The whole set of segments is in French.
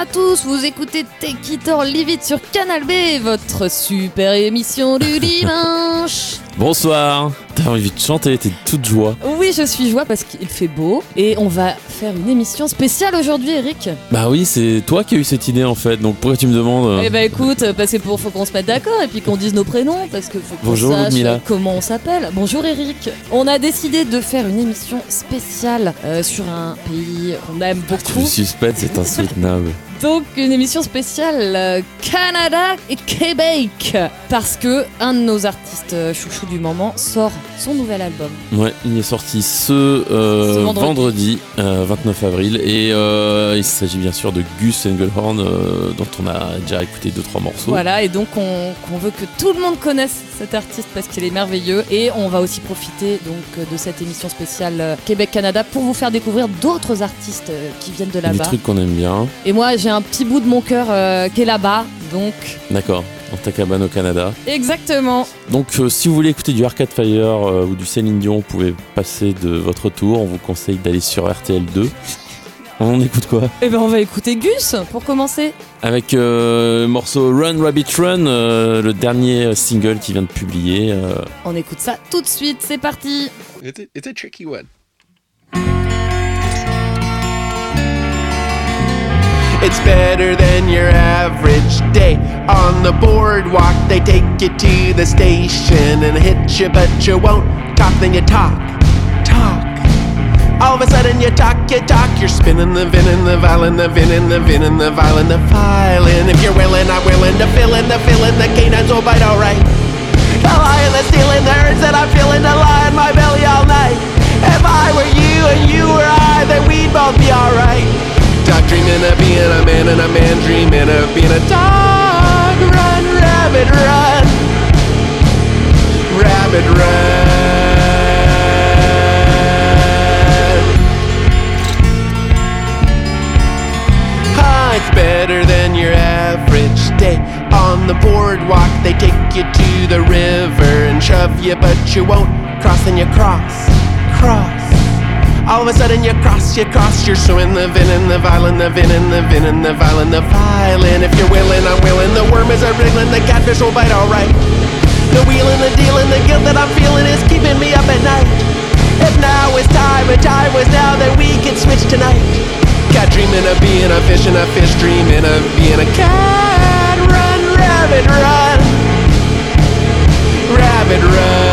À tous, vous écoutez Take It or Leave It sur Canal B, votre super émission du dimanche. Bonsoir. T'as envie de chanter, t'es toute joie. Oui, je suis joie parce qu'il fait beau et on va faire une émission spéciale aujourd'hui, Eric. Bah oui, c'est toi qui as eu cette idée en fait, donc pourquoi tu me demandes euh, Eh bah écoute, parce que pour, faut qu'on se mette d'accord et puis qu'on dise nos prénoms parce que faut qu'on sache comment on s'appelle. Bonjour Eric. On a décidé de faire une émission spéciale euh, sur un pays qu'on aime beaucoup. Le suspense c'est insoutenable. Donc une émission spéciale euh, Canada et Québec parce que un de nos artistes euh, chouchous du moment sort son nouvel album. Ouais, il est sorti ce, euh, Ce vendredi. vendredi, euh, 29 avril, et euh, il s'agit bien sûr de Gus Engelhorn, dont on a déjà écouté deux trois morceaux. Voilà et donc on, veut que tout le monde connaisse cet artiste parce qu'il est merveilleux et on va aussi profiter donc euh, de cette émission spéciale euh, Québec-Canada pour vous faire découvrir d'autres artistes euh, qui viennent de Des là-bas. trucs qu'on aime bien. Et moi j'ai un petit bout de mon cœur euh, qui est là-bas donc D'accord. Dans ta cabane au Canada. exactement. Donc, euh, si vous voulez écouter du Arcade Fire euh, ou du Céline Dion, vous pouvez passer de votre tour. On vous conseille d'aller sur RTL 2. On écoute quoi? Et ben on va écouter Gus pour commencer. Avec euh, le morceau Run Rabbit Run, euh, le dernier single qui vient de publier. euh, On écoute ça tout de suite, c'est parti. It's a, it's a tricky one. It's better than your average day. On the boardwalk, they take you to the station and hit you, but you won't talk, then you talk. All of a sudden, you talk, you talk. You're spinning the vin and the violin, the vin and the vin and the violin, the violin. If you're willing, I'm willing to fill in the fill in the canines will bite alright. The lion that's stealing the urge that I'm feeling to lie in my belly all night. If I were you and you were I, then we'd both be alright. Dog dreaming of being a man and a man dreaming of being a dog. Run, rabbit, run. Rabbit, run. Better than your average day. On the boardwalk, they take you to the river and shove you, but you won't cross, and you cross, cross. All of a sudden, you cross, you cross, you're swimming the vin and the violin, the vin and the vin and the violin, the violin. If you're willing, I'm willing. The worm is a wriggling, the catfish will bite alright. The wheeling, the dealing, the guilt that I'm feeling is keeping me up at night. If now is time and time was now, then we can switch tonight. Cat dreaming of being a fish and a fish dreaming of being a cat. Run, rabbit, run. Rabbit, run.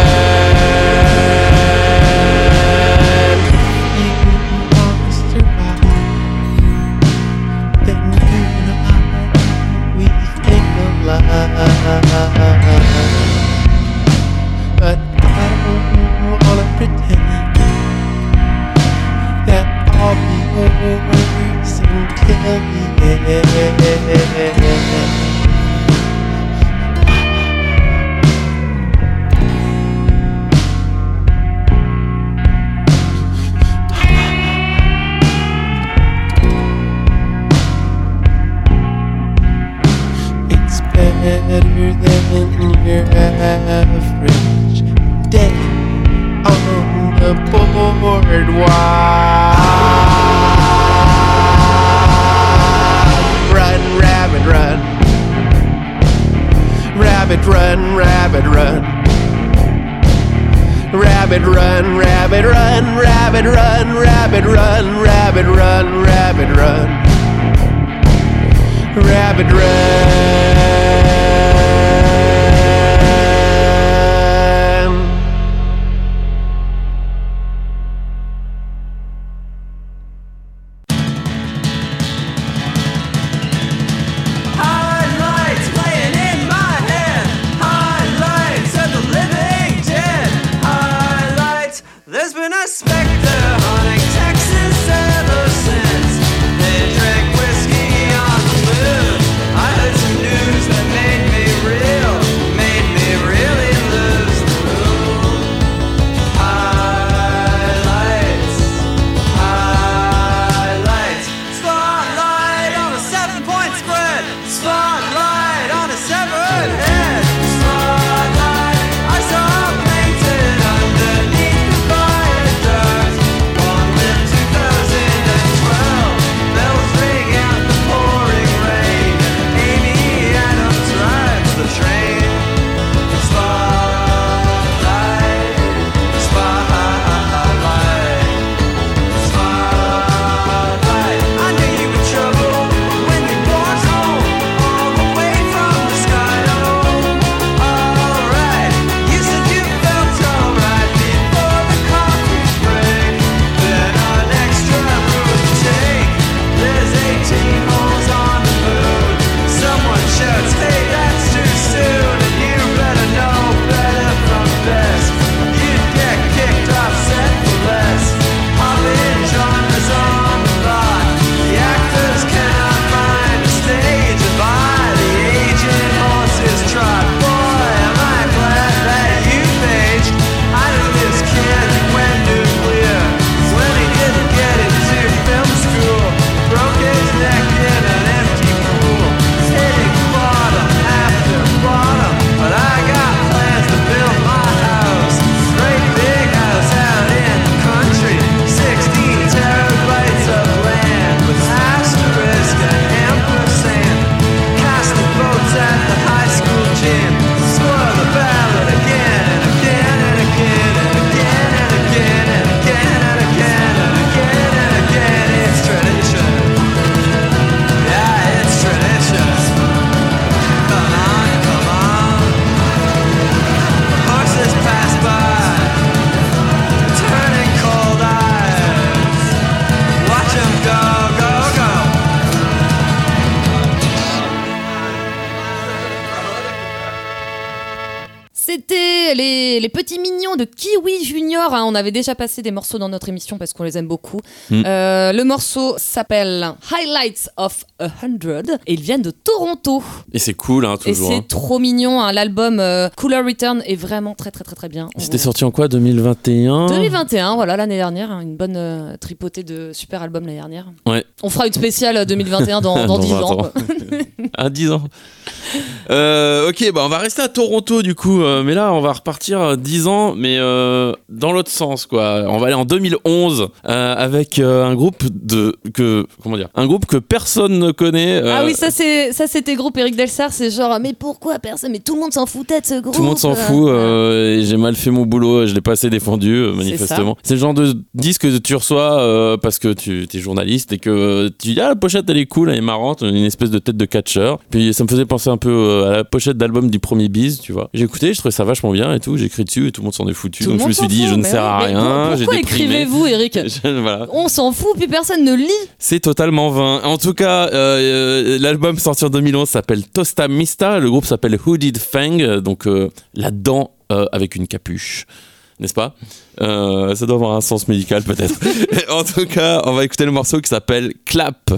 yeah. Petit mignon de Kiwi Junior. hein. On avait déjà passé des morceaux dans notre émission parce qu'on les aime beaucoup. Mm. Euh, le morceau s'appelle Highlights of a Hundred et ils viennent de Toronto. Et c'est cool, hein, Et toujours. c'est hein. trop mignon. hein. L'album euh, Cooler Return est vraiment très très très très bien. C'était sorti en quoi 2021 2021, voilà, l'année dernière, une bonne euh, tripotée de super albums l'année dernière. Ouais. On fera une spéciale euh, 2021 dans, dans 10 20 ans. À 10 ans. Euh, ok, bah on va rester à Toronto du coup, euh, mais là on va repartir euh, 10 ans, mais euh, dans l'autre sens quoi. On va aller en 2011 euh, avec euh, un groupe de que comment dire, un groupe que personne ne connaît. euh, Ah oui, ça c'est ça c'était groupe Eric Delsar, c'est genre mais pourquoi personne Mais tout le monde s'en foutait de ce groupe. Tout le monde s'en euh. fout, euh, et j'ai mal fait mon boulot, je l'ai pas assez défendu, euh, manifestement. C'est le genre de disque que tu reçois euh, parce que tu es journaliste et que tu dis, ah, la pochette elle est cool, elle est marrante, une espèce de tête de catcheur. Puis ça me faisait penser un peu euh, à la pochette d'album du premier Biz, tu vois. J'ai écouté, je trouvais ça vachement bien et tout, j'ai écrit dessus et tout le monde s'en est foutu. Tout Donc je me suis dit, fout, je ne sers à oui, mais rien, Pourquoi écrivez-vous, Eric voilà. On s'en fout, puis personne ne lit. C'est totalement vain. En tout cas, euh, euh, l'album sorti en 2011 s'appelle Tosta Mista. Le groupe s'appelle Hooded Fang, donc euh, la dent euh, avec une capuche. N'est-ce pas? Euh, Ça doit avoir un sens médical peut-être. en tout cas, on va écouter le morceau qui s'appelle Clap.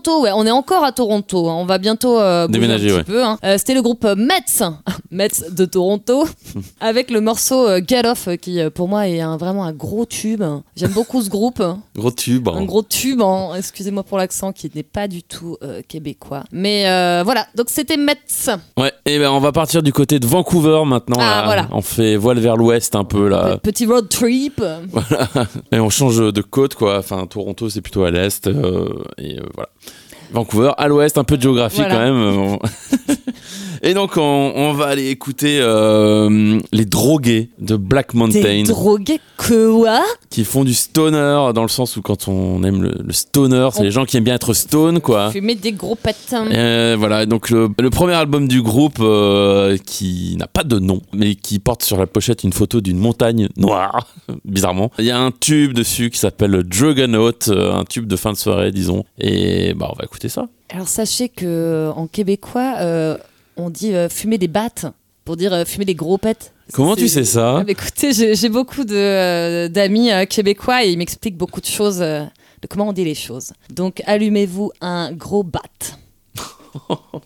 De Toronto. Ouais, on est encore à Toronto. hein. On va bientôt euh, bouger Déménager, un petit ouais. peu. hein. Euh, C'était le groupe euh, Mets, Mets de Toronto, avec le morceau euh, Get Off, euh, qui euh, pour moi est un- vraiment un gros tube. J'aime beaucoup ce groupe. Gros tube. hein. Un gros tube, hein. excusez-moi pour l'accent qui n'est pas du tout euh, québécois. Mais euh, voilà, donc c'était Metz. Ouais, et ben on va partir du côté de Vancouver maintenant. Ah, là. voilà. On fait voile vers l'ouest un peu là. Petit road trip. Et on change de côte quoi. Enfin, Toronto c'est plutôt à l'est. euh, et euh, voilà. Vancouver à l'ouest, un peu de géographie Voilà. quand même. euh, et donc on, on va aller écouter euh, les drogués de Black Mountain T'es drogué que quoi? Qui font du stoner dans le sens où quand on aime le, le stoner, c'est On- les gens qui aiment bien être stone quoi. Fumer des gros patins. Euh, voilà, donc le, le premier album du groupe euh, qui n'a pas de nom, mais qui porte sur la pochette une photo d'une montagne noire, bizarrement. Il y a un tube dessus qui s'appelle euh, un tube de fin de soirée, disons. Et bah, on va écouter ça. Alors sachez que en québécois, euh, on dit euh, fumer des battes pour dire euh, fumer des gros pets. Comment tu sais ça Ah, bah, Écoutez, j'ai beaucoup euh, d'amis québécois et ils m'expliquent beaucoup de choses, de comment on dit les choses. Donc allumez-vous un gros bat.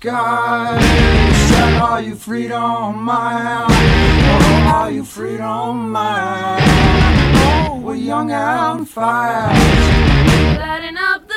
sky. Said, Are you freedom mine? Oh, are you freedom mine? Oh, we're young and fast. Lighting up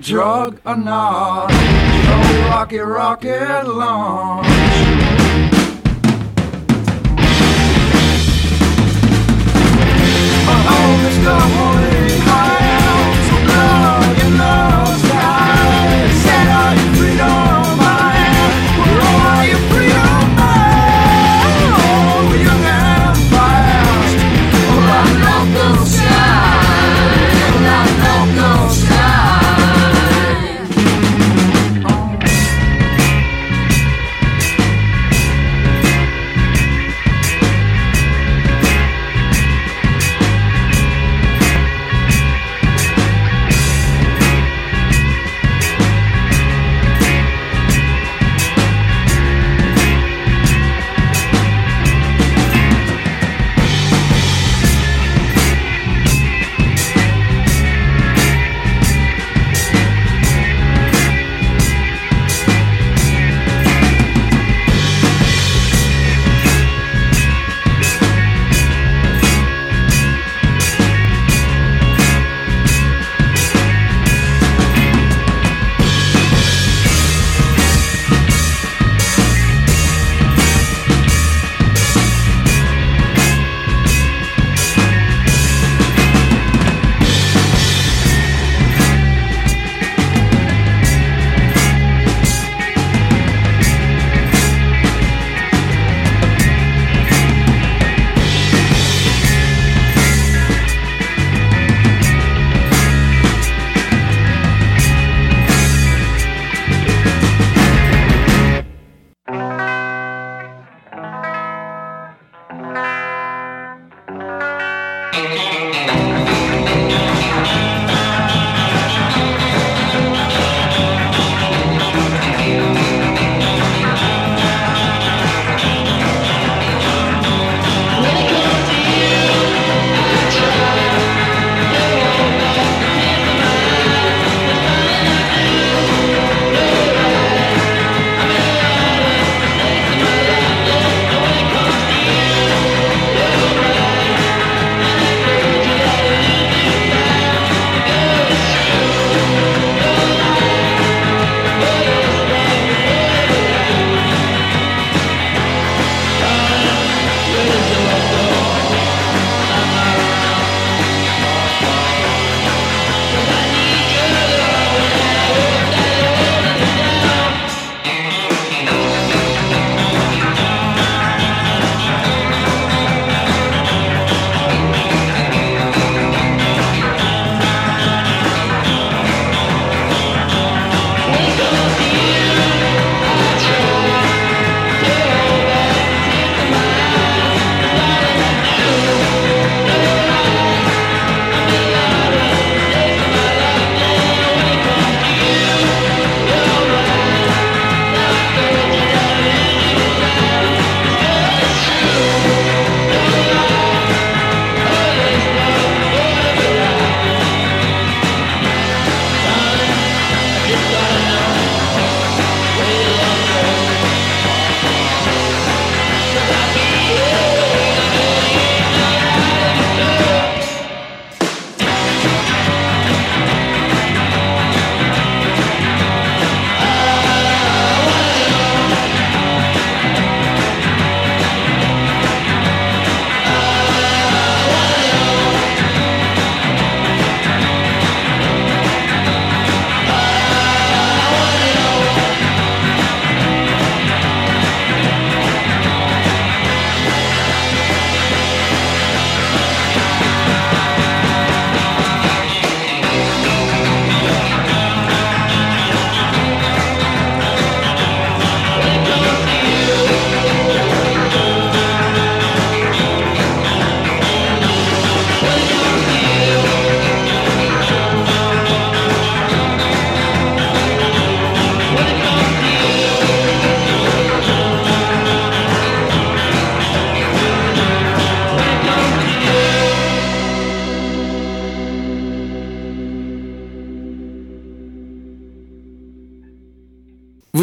drug or not. So rocket, rocket launch. Mr. Holy High, so blow your nose out, set all your freedom.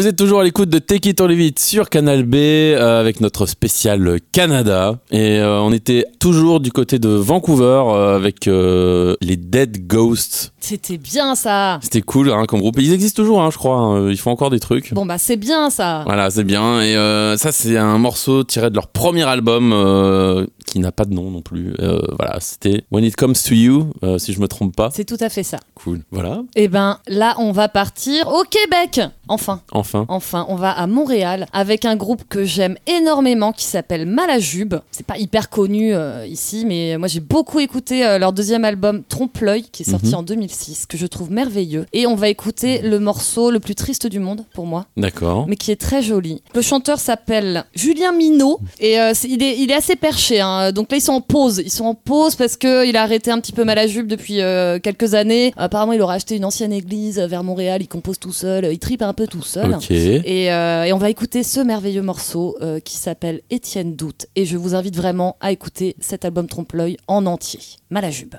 Vous êtes toujours à l'écoute de Take It or Leave It sur Canal B euh, avec notre spécial Canada. Et euh, on était toujours du côté de Vancouver euh, avec les Dead Ghosts. C'était bien ça. C'était cool hein, comme groupe. Ils existent toujours, hein, je crois. hein. Ils font encore des trucs. Bon bah c'est bien ça. Voilà, c'est bien. Et ça, c'est un morceau tiré de leur premier album qui n'a pas de nom non plus. Voilà, c'était When It Comes to You, si je me trompe pas. C'est tout à fait ça. Cool. Voilà, Et ben là, on va partir au Québec. Enfin. enfin. Enfin, on va à Montréal avec un groupe que j'aime énormément qui s'appelle Malajube. C'est pas hyper connu euh, ici, mais moi j'ai beaucoup écouté euh, leur deuxième album Trompe-l'œil qui est sorti Mhm. en 2006, que je trouve merveilleux. Et on va écouter le morceau le plus triste du monde pour moi. D'accord. mais qui est très joli. Le chanteur s'appelle Julien Minot et euh, il, est, il est assez perché. hein. Donc là, ils sont en pause. Ils sont en pause parce qu'il a arrêté un petit peu Malajube depuis quelques années. Apparemment, il aura acheté une ancienne église vers Montréal. Il compose tout seul. Il tripe un peu tout seul. Et, euh, et on va écouter ce merveilleux morceau euh, qui s'appelle Étienne Doute. Et je vous invite vraiment à écouter cet album Trompe-l'œil en entier. Malajube.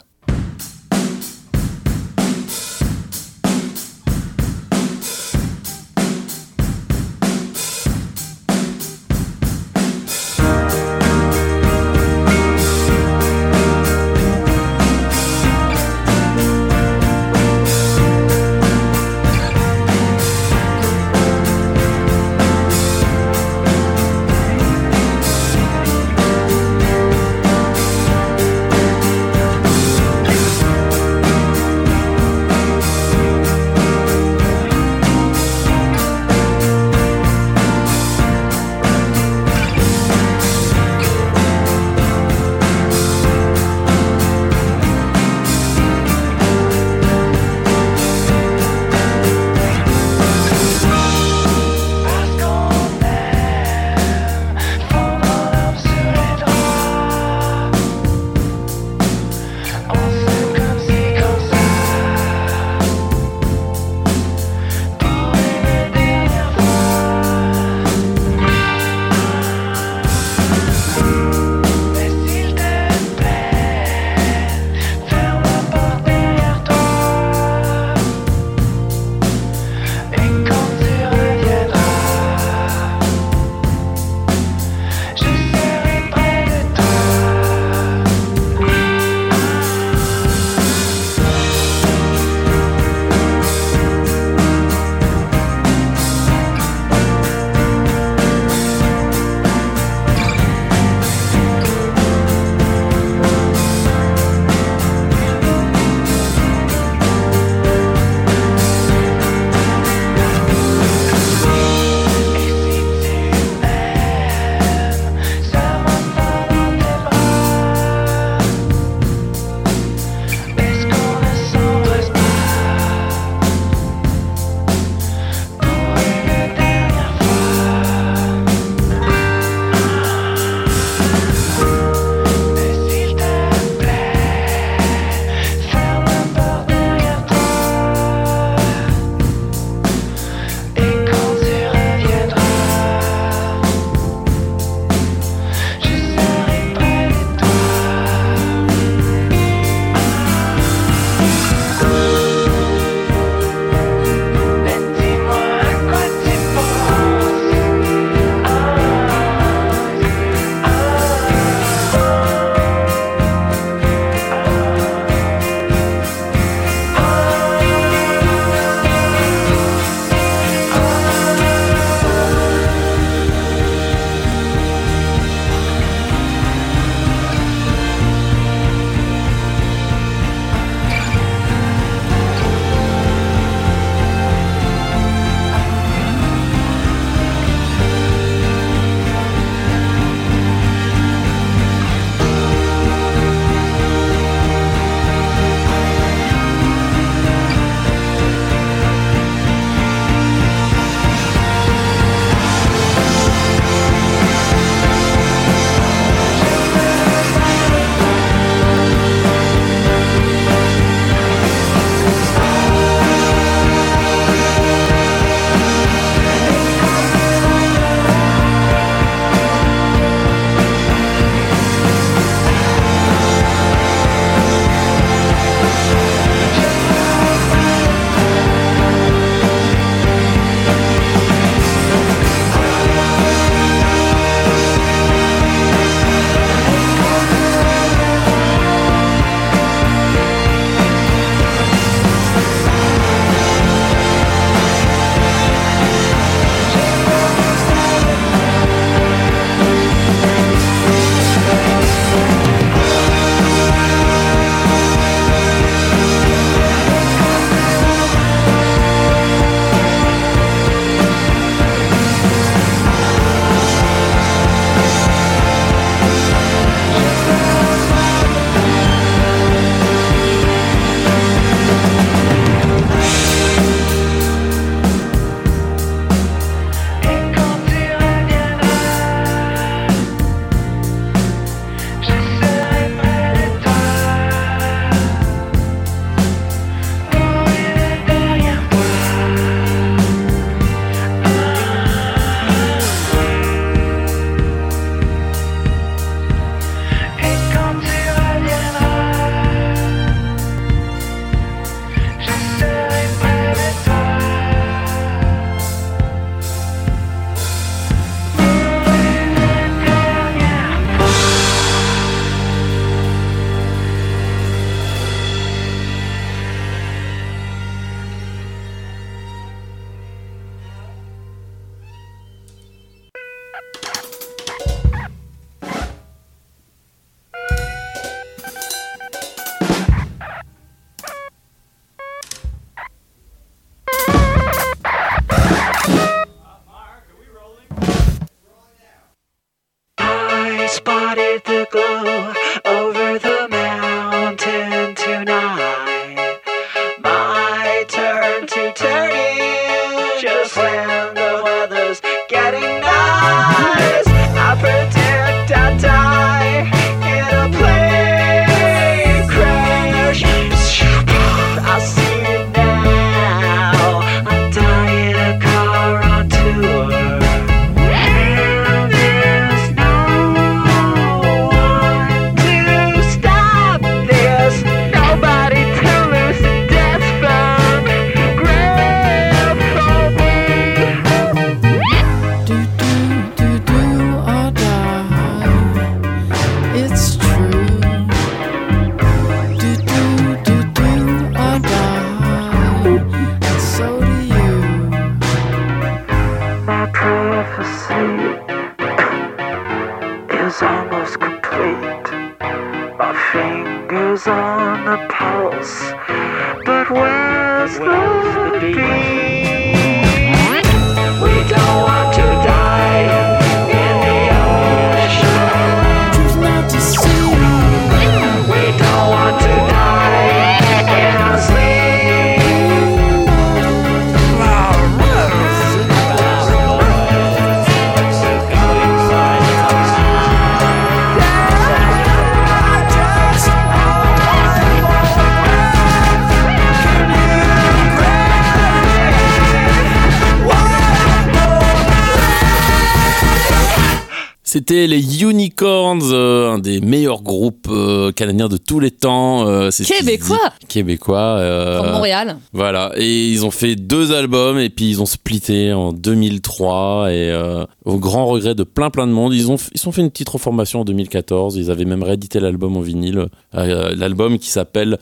Canadiens de tous les temps. euh, c'est Québécois. Québécois. euh, From Montréal. Voilà, et ils ont fait deux albums et puis ils ont splitté en 2003 et euh, au grand regret de plein plein de monde, ils ont ils ont fait une petite reformation en 2014. Ils avaient même réédité l'album en vinyle, l'album qui s'appelle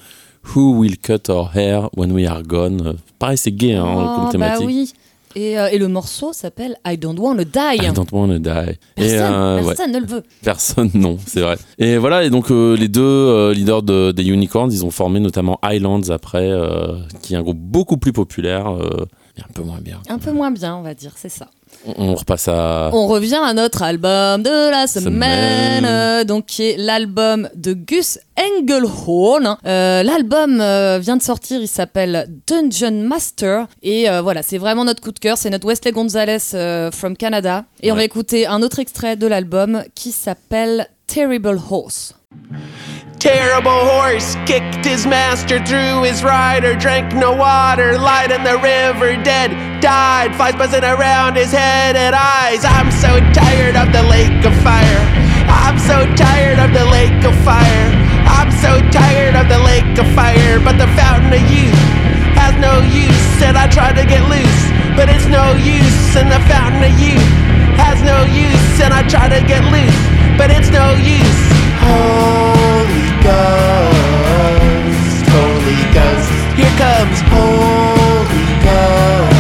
Who Will Cut Our Hair When We Are Gone. Pareil, c'est gay hein, Oh, comme bah thématique. oui. Et, euh, et le morceau s'appelle I Don't Wanna Die. I don't wanna die. Personne, et, euh, ouais. personne ne le veut. Personne, non, c'est vrai. Et voilà, et donc euh, les deux leaders de- des Unicorns, ils ont formé notamment Highlands après, qui est un groupe beaucoup plus populaire, et un peu moins bien. Un peu moins bien, on va dire, c'est ça. On, repasse à. On revient à notre album de la semaine, Semaine. euh, donc qui est l'album de Gus Engelhorn. Euh, l'album euh, vient de sortir, il s'appelle Dungeon Master et euh, voilà, c'est vraiment notre coup de cœur, c'est notre Wesley Gonzalez from Canada et on va écouter un autre extrait de l'album qui s'appelle Terrible Horse. Terrible horse kicked his master through his rider, drank no water, lied in the river, dead, died, flies buzzing around his head and eyes. I'm so tired of the lake of fire. I'm so tired of the lake of fire. I'm so tired of the lake of fire, but the fountain of youth has no use, and I try to get loose, but it's no use, and the fountain of youth has no use, and I try to get loose, but it's no use. Holy Ghost, Holy Ghost, here comes Holy Ghost,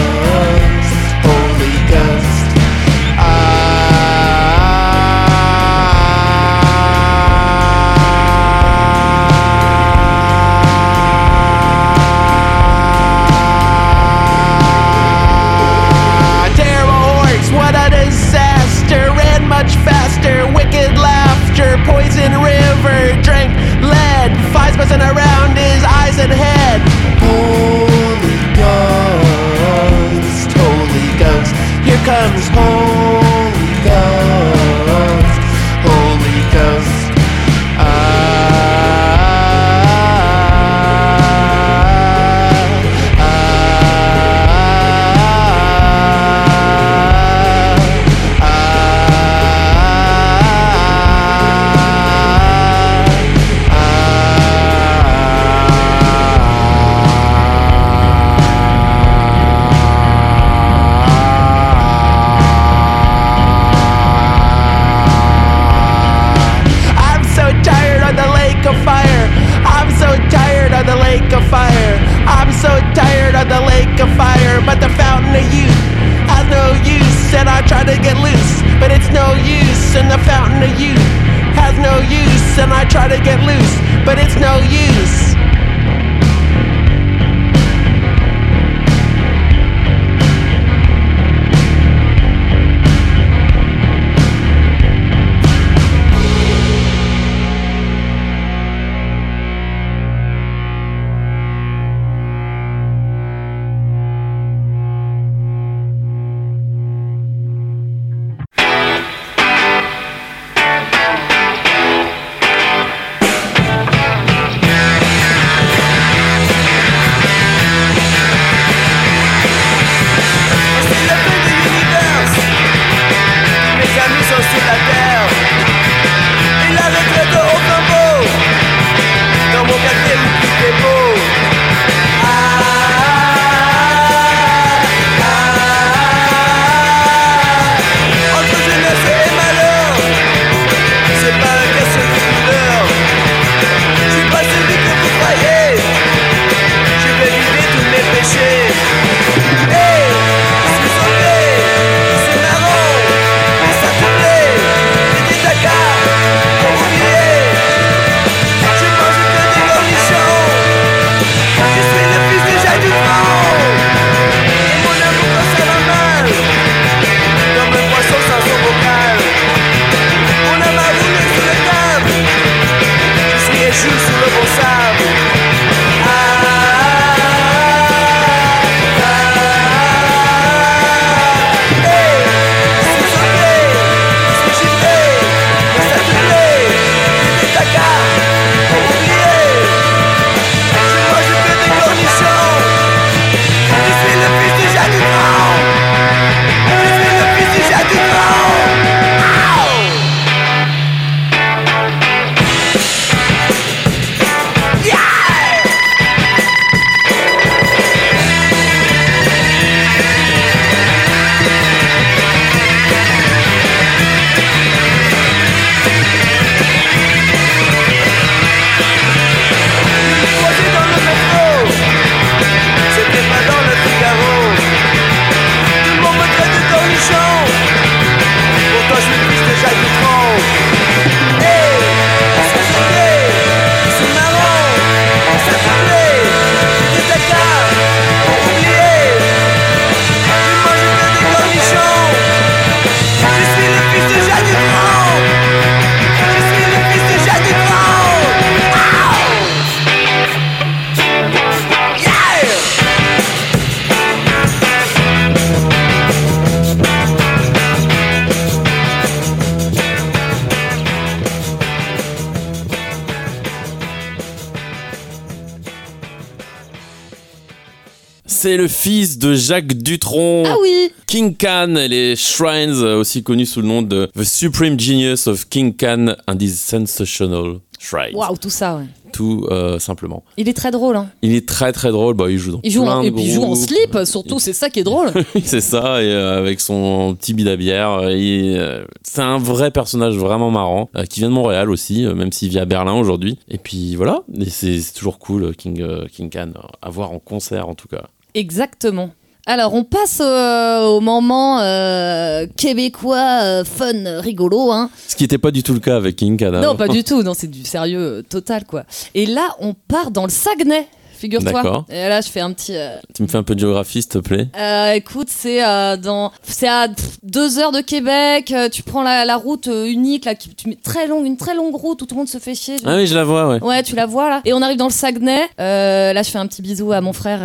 C'est le fils de Jacques Dutronc. Ah oui King Khan et les Shrines, euh, aussi connus sous le nom de The Supreme Genius of King Khan and his Sensational Shrines. Waouh, tout ça, ouais. Tout euh, simplement. Il est très drôle, hein. Il est très très drôle. Bah, il joue dans Il joue en, de et puis il joue en slip, surtout, c'est ça qui est drôle. C'est ça, et euh, avec son petit bid à bière. euh, c'est un vrai personnage vraiment marrant, qui vient de Montréal aussi, même s'il vit à Berlin aujourd'hui. Et puis voilà, c'est toujours cool, King, King Khan, à voir en concert en tout cas. Exactement. Alors, on passe euh, au moment euh, québécois euh, fun, rigolo, hein. Ce qui n'était pas du tout le cas avec King. Non, pas du tout. Non, c'est du sérieux total, quoi. Et là, on part dans le Saguenay, figure-toi. Et là, je fais un petit. euh, Tu me fais un peu de géographie, s'il te plaît euh, écoute, c'est euh, dans, c'est à pff, deux heures de Québec. tu prends la, la route unique là, qui, tu mets très longue, une très longue route où tout le monde se fait chier. Ah oui, je la vois, ouais. Ouais, tu la vois là. Et on arrive dans le Saguenay. Là, je fais un petit bisou à mon frère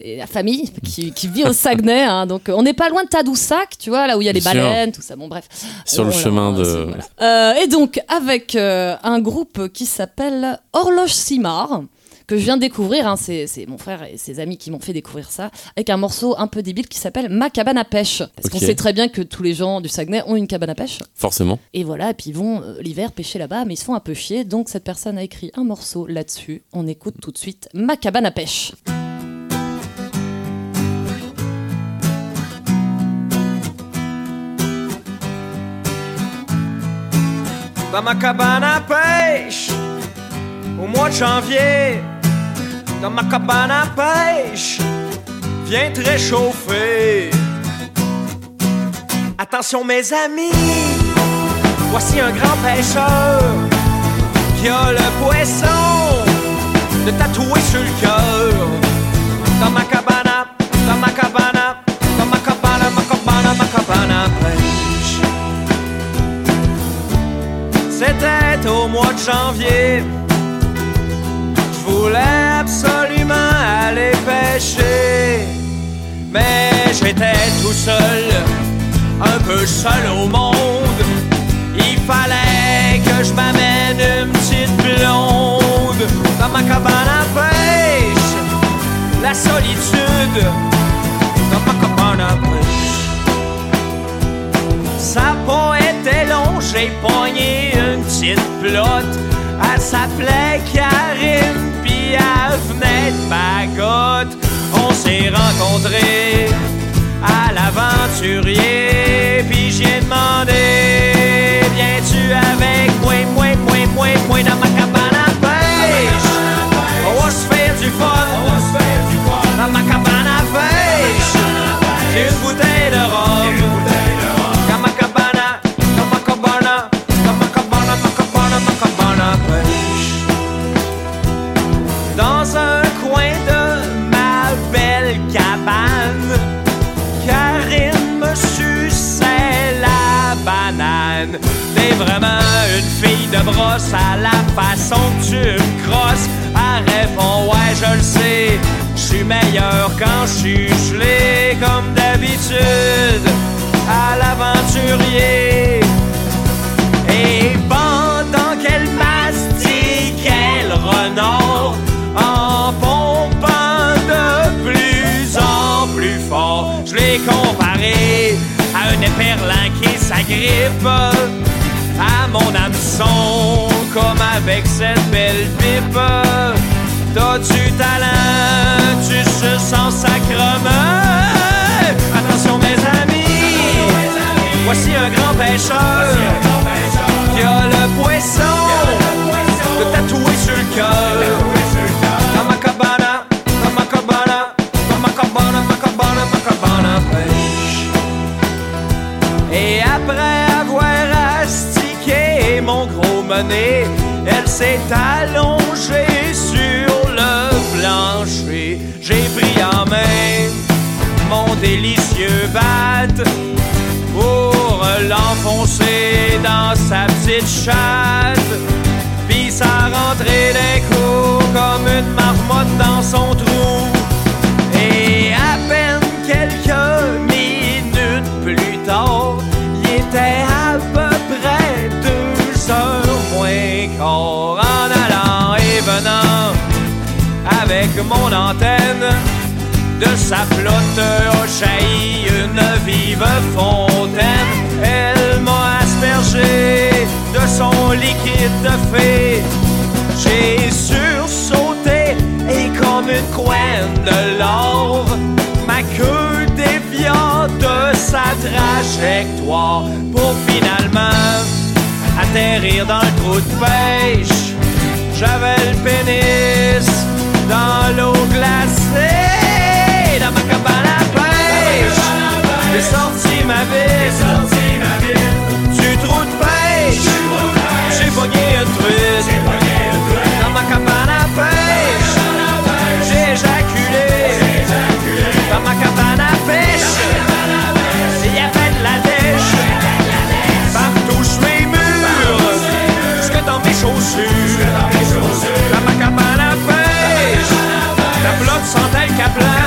et la famille qui, qui vit au Saguenay. hein. Donc, on n'est pas loin de Tadoussac, tu vois, là où il y a les Bien sûr. baleines, tout ça. Bon, bref. Sur le Voilà, chemin de- voilà. Et donc, avec un groupe qui s'appelle Horloge Simard. Que je viens de découvrir, hein. c'est mon frère et ses amis qui m'ont fait découvrir ça, avec un morceau un peu débile qui s'appelle Ma cabane à pêche. Parce qu'on sait très bien que tous les gens du Saguenay ont une cabane à pêche. Forcément. Et voilà, et puis ils vont euh, l'hiver pêcher là-bas, mais ils se font un peu chier. Donc cette personne a écrit un morceau là-dessus. On écoute tout de suite Ma cabane à pêche. dans ma cabane à pêche au mois de janvier. Dans ma cabane à pêche, viens te réchauffer. Attention mes amis, voici un grand pêcheur qui a le poisson de tatouer sur le cœur. Dans ma cabane, à- dans ma cabane, à- dans ma cabane, à- ma cabane, à- ma cabane à pêche. C'était au mois de janvier. Je voulais absolument aller pêcher. Mais j'étais tout seul, un peu seul au monde. Il fallait que je m'amène une petite blonde dans ma cabane à pêche. La solitude dans ma cabane à pêche. Ça a pas été long, j'ai pogné une petite plotte. Elle s'appelait Karine, On s'est rencontrés à l'aventurier, puis j'ai demandé mon antenne De sa flotte a jailli une vive fontaine. Elle m'a aspergé de son liquide de fée. J'ai sursauté et comme une couenne de lave, ma queue dévia de sa trajectoire pour finalement atterrir dans le trou de pêche. J'avais le pénis dans l'eau glacée, dans ma cabane à pêche. J'ai sorti ma vie du trou de pêche. J'ai pogné une truite Kaplan.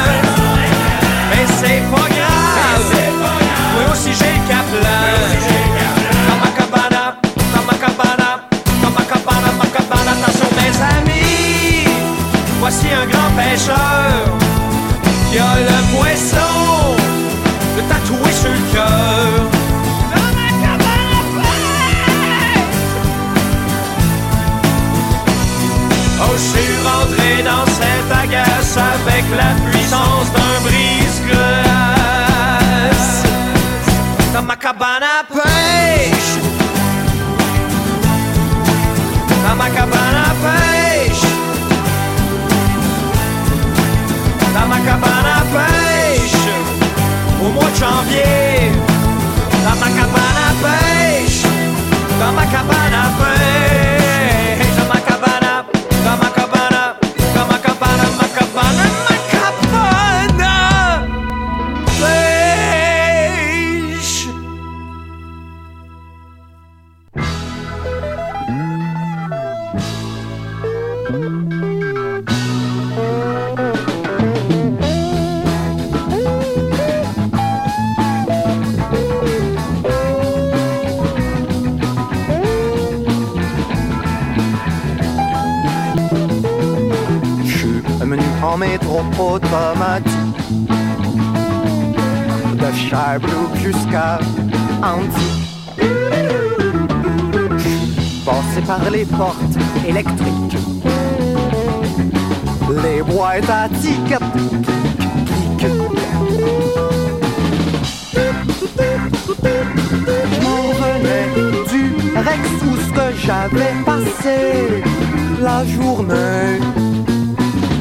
Rentré dans cette agace avec la puissance d'un brise-glace. Dans ma cabane à pêche. Dans ma cabane à pêche. Dans ma cabane à pêche. Au mois de janvier. Dans ma cabane à pêche. Dans ma cabane à pêche. Jusqu'à suis passé par les portes électriques. Les boîtes à tickets m'en revenais du Rex où ce que j'avais passé la journée.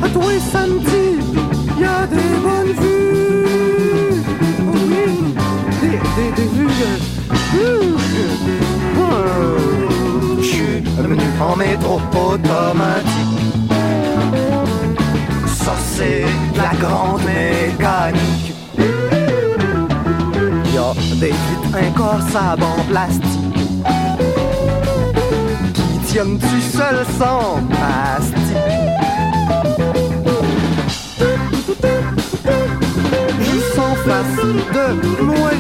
À toi et samedi, y a des bonnes vues. Je suis venu en métro automatique. Ça c'est la grande mécanique. Y a des vitres incorsables en plastique qui tiennent du seul sans plastique. Juste en face de moi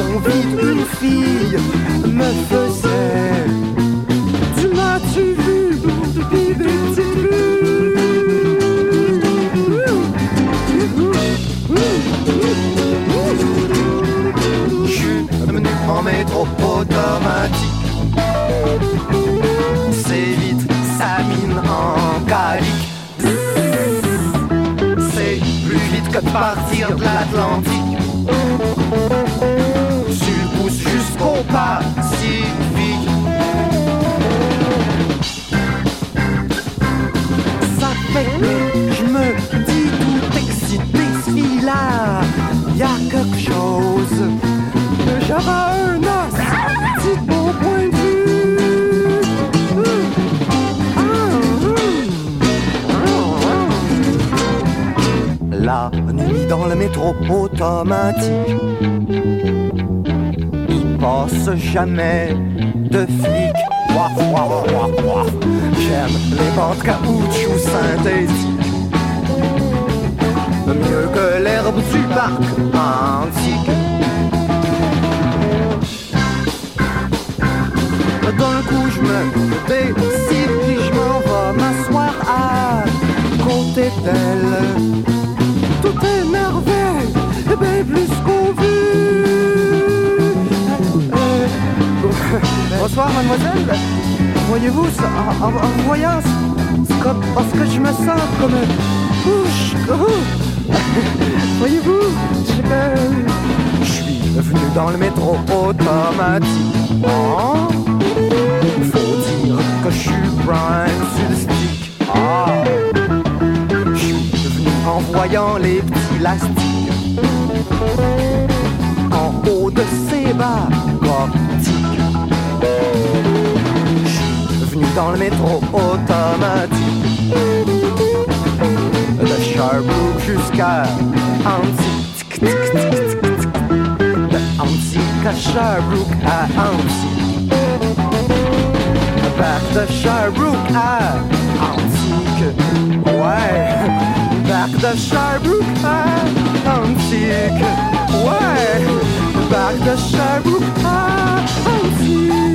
une fille me faisait Du m'as-tu vu petites vues. Je suis en métro automatique. C'est vite, sa mine en calique. C'est plus vite que de partir de l'Atlantique. Pacifique. Ça fait que je me dis tout excité, ce fille-là. Y a quelque chose. J'aurai un os, petit bon point de vue. Nuit dans le métro automatique passe jamais de ouah. J'aime les bandes caoutchouc synthétiques Mieux que l'herbe du parc antique D'un coup je me décide puis je m'en vais m'asseoir à côté d'elle tout est bien plus qu'on veut. Bonsoir, mademoiselle. Voyez-vous, en, en- en voyant, comme parce que je me sens comme bouche. Voyez-vous, je, suis venu dans le métro automatique. Oh, faut dire que je suis le stick. Ah, je suis venu en voyant les petits lastiques en haut de ces bas dans le métro automatique de Sherbrooke jusqu'à Antique. De Antique à Sherbrooke à Antique. Back de Sherbrooke à Antique. Ouais. Back de Sherbrooke à Antique. Ouais. Back de Sherbrooke à Antique.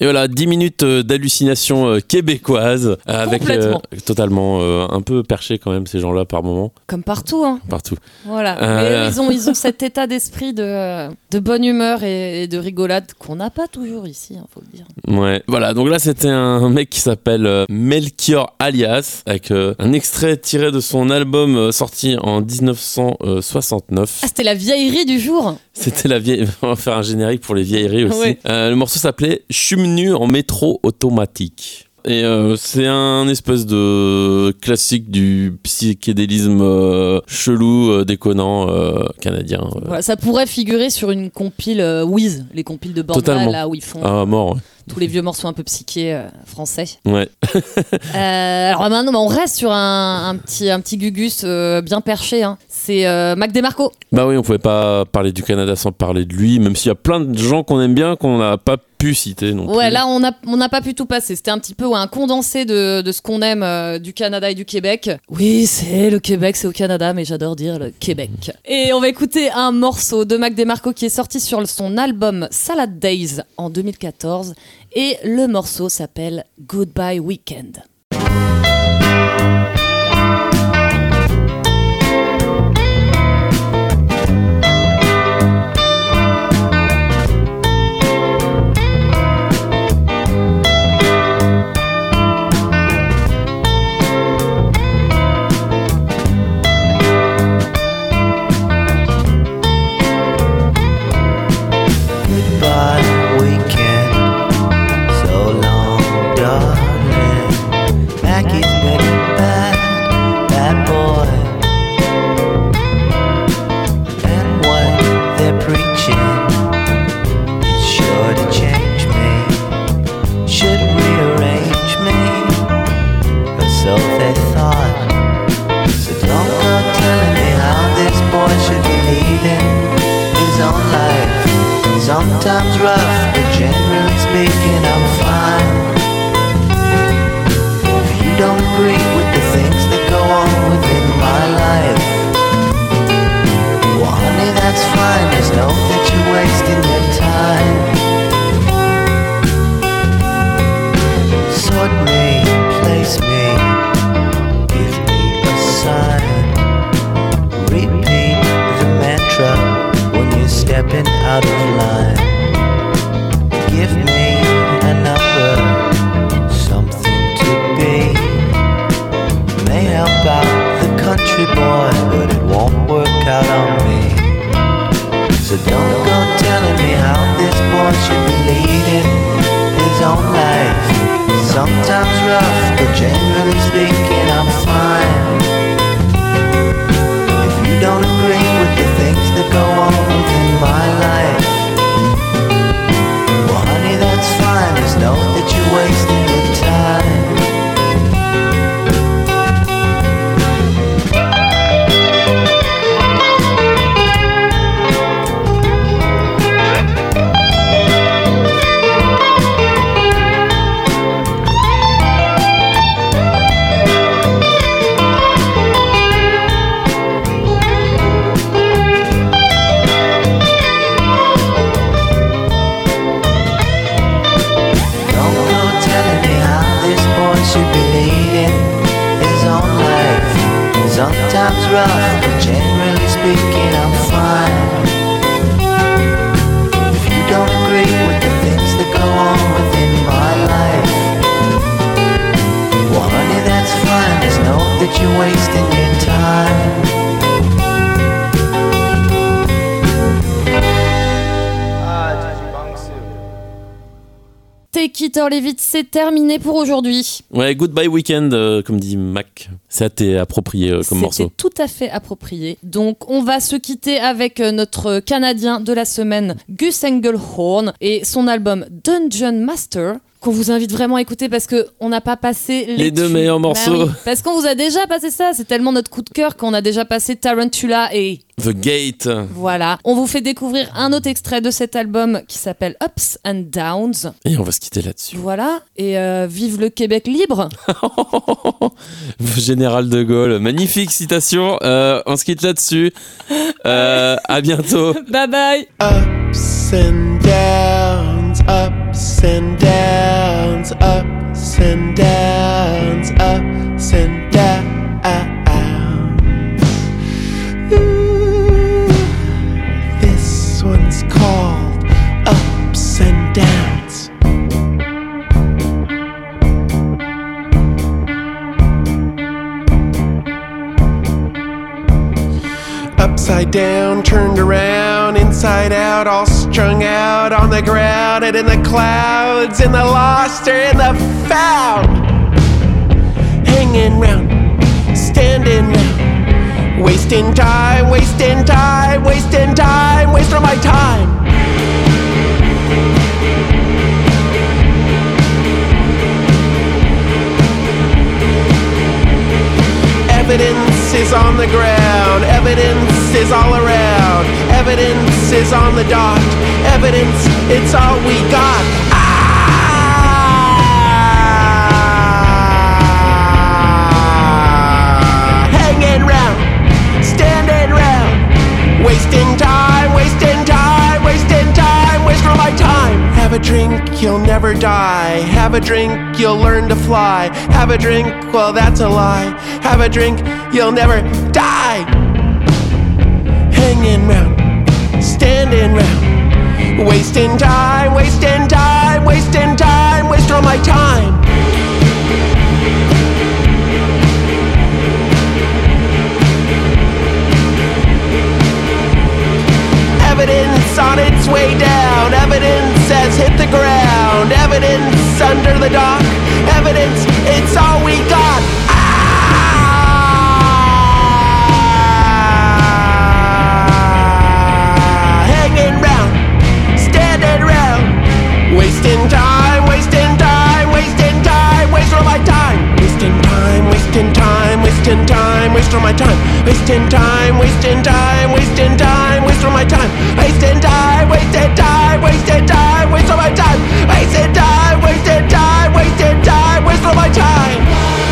Et voilà, 10 minutes euh, d'hallucination euh, québécoise euh, avec Complètement. totalement euh, un peu perché quand même ces gens-là par moment, Comme partout, hein. partout. Voilà. Euh. Mais ils, ont, ils ont cet état d'esprit de, de bonne humeur et, et de rigolade qu'on n'a pas toujours ici, il faut le dire. Ouais, voilà, donc là c'était un mec qui s'appelle Melchior Alias avec un extrait tiré de son album sorti en 1969. Ah, c'était la vieillerie du jour C'était la vieille. On va faire un générique pour les vieilleries aussi. Ouais. Euh, le morceau s'appelait Chumenu en métro automatique. Et euh, c'est un espèce de classique du psychédélisme euh, chelou, euh, déconnant canadien. Voilà, Ça pourrait figurer sur une compile Wiz, les compiles de Totalement. là où ils font Ah, mort. Tous les vieux morceaux un peu psychés euh, français. Ouais. Euh, alors maintenant, bah, on reste sur un, un petit, un petit gugus euh, bien perché. hein. C'est Mac DeMarco. Bah oui, on pouvait pas parler du Canada sans parler de lui, même s'il y a plein de gens qu'on aime bien qu'on n'a pas pu citer non Ouais, plus. là, on n'a on pas pu tout passer. C'était un petit peu ouais, un condensé de, de ce qu'on aime euh, du Canada et du Québec. Oui, c'est le Québec, c'est au Canada, mais j'adore dire le Québec. Et on va écouter un morceau de Mac DeMarco qui est sorti sur son album Salad Days en 2014. Et le morceau s'appelle Goodbye Weekend. It, c'est terminé pour aujourd'hui. Ouais, Goodbye Weekend, euh, comme dit Mac. Ça t'est approprié euh, comme C'était morceau. tout à fait approprié. Donc, on va se quitter avec euh, notre Canadien de la semaine, Gus Engelhorn, et son album Dungeon Master, qu'on vous invite vraiment à écouter parce que on n'a pas passé les, Les deux meilleurs Bah morceaux. oui, parce qu'on vous a déjà passé ça. C'est tellement notre coup de cœur qu'on a déjà passé Tarantula et The Gate. voilà. On vous fait découvrir un autre extrait de cet album qui s'appelle Ups and Downs. Et on va se quitter là-dessus. Voilà. Et euh, vive le Québec libre. Général de Gaulle. Magnifique citation. Euh, on se quitte là-dessus. Euh, à bientôt. bye bye. ups and downs, ups and downs, ups and downs, ups and downs. Ooh, this one's called Ups and Downs. Upside down, turned around, inside out, all strung out on the ground and in the clouds, in the lost or in the found. Hanging round, standing round, wasting time, wasting time, wasting time, wasting my time. Evidence is on the ground, evidence is all around, evidence is on the dot, evidence, it's all we got. Ah! Hanging round, standing round, wasting time, wasting time, wasting time, wasting my time. Have a drink, you'll never die. Have a drink, you'll learn to fly. Have a drink, well, that's a lie. Have a drink, you'll never die. Hanging round, standing round, wasting time, wasting time, wasting time, wasting all my time. Evidence on its way down. Evidence has hit the ground. Evidence under the dock. Evidence, it's all we got. Wasting time, wasting my time, wasting time, wasting time, wasting time, wasting my time, wasting time, wasting time, wasting time, wasting my time, wasting time, wasting time, wasting time, wasting my time.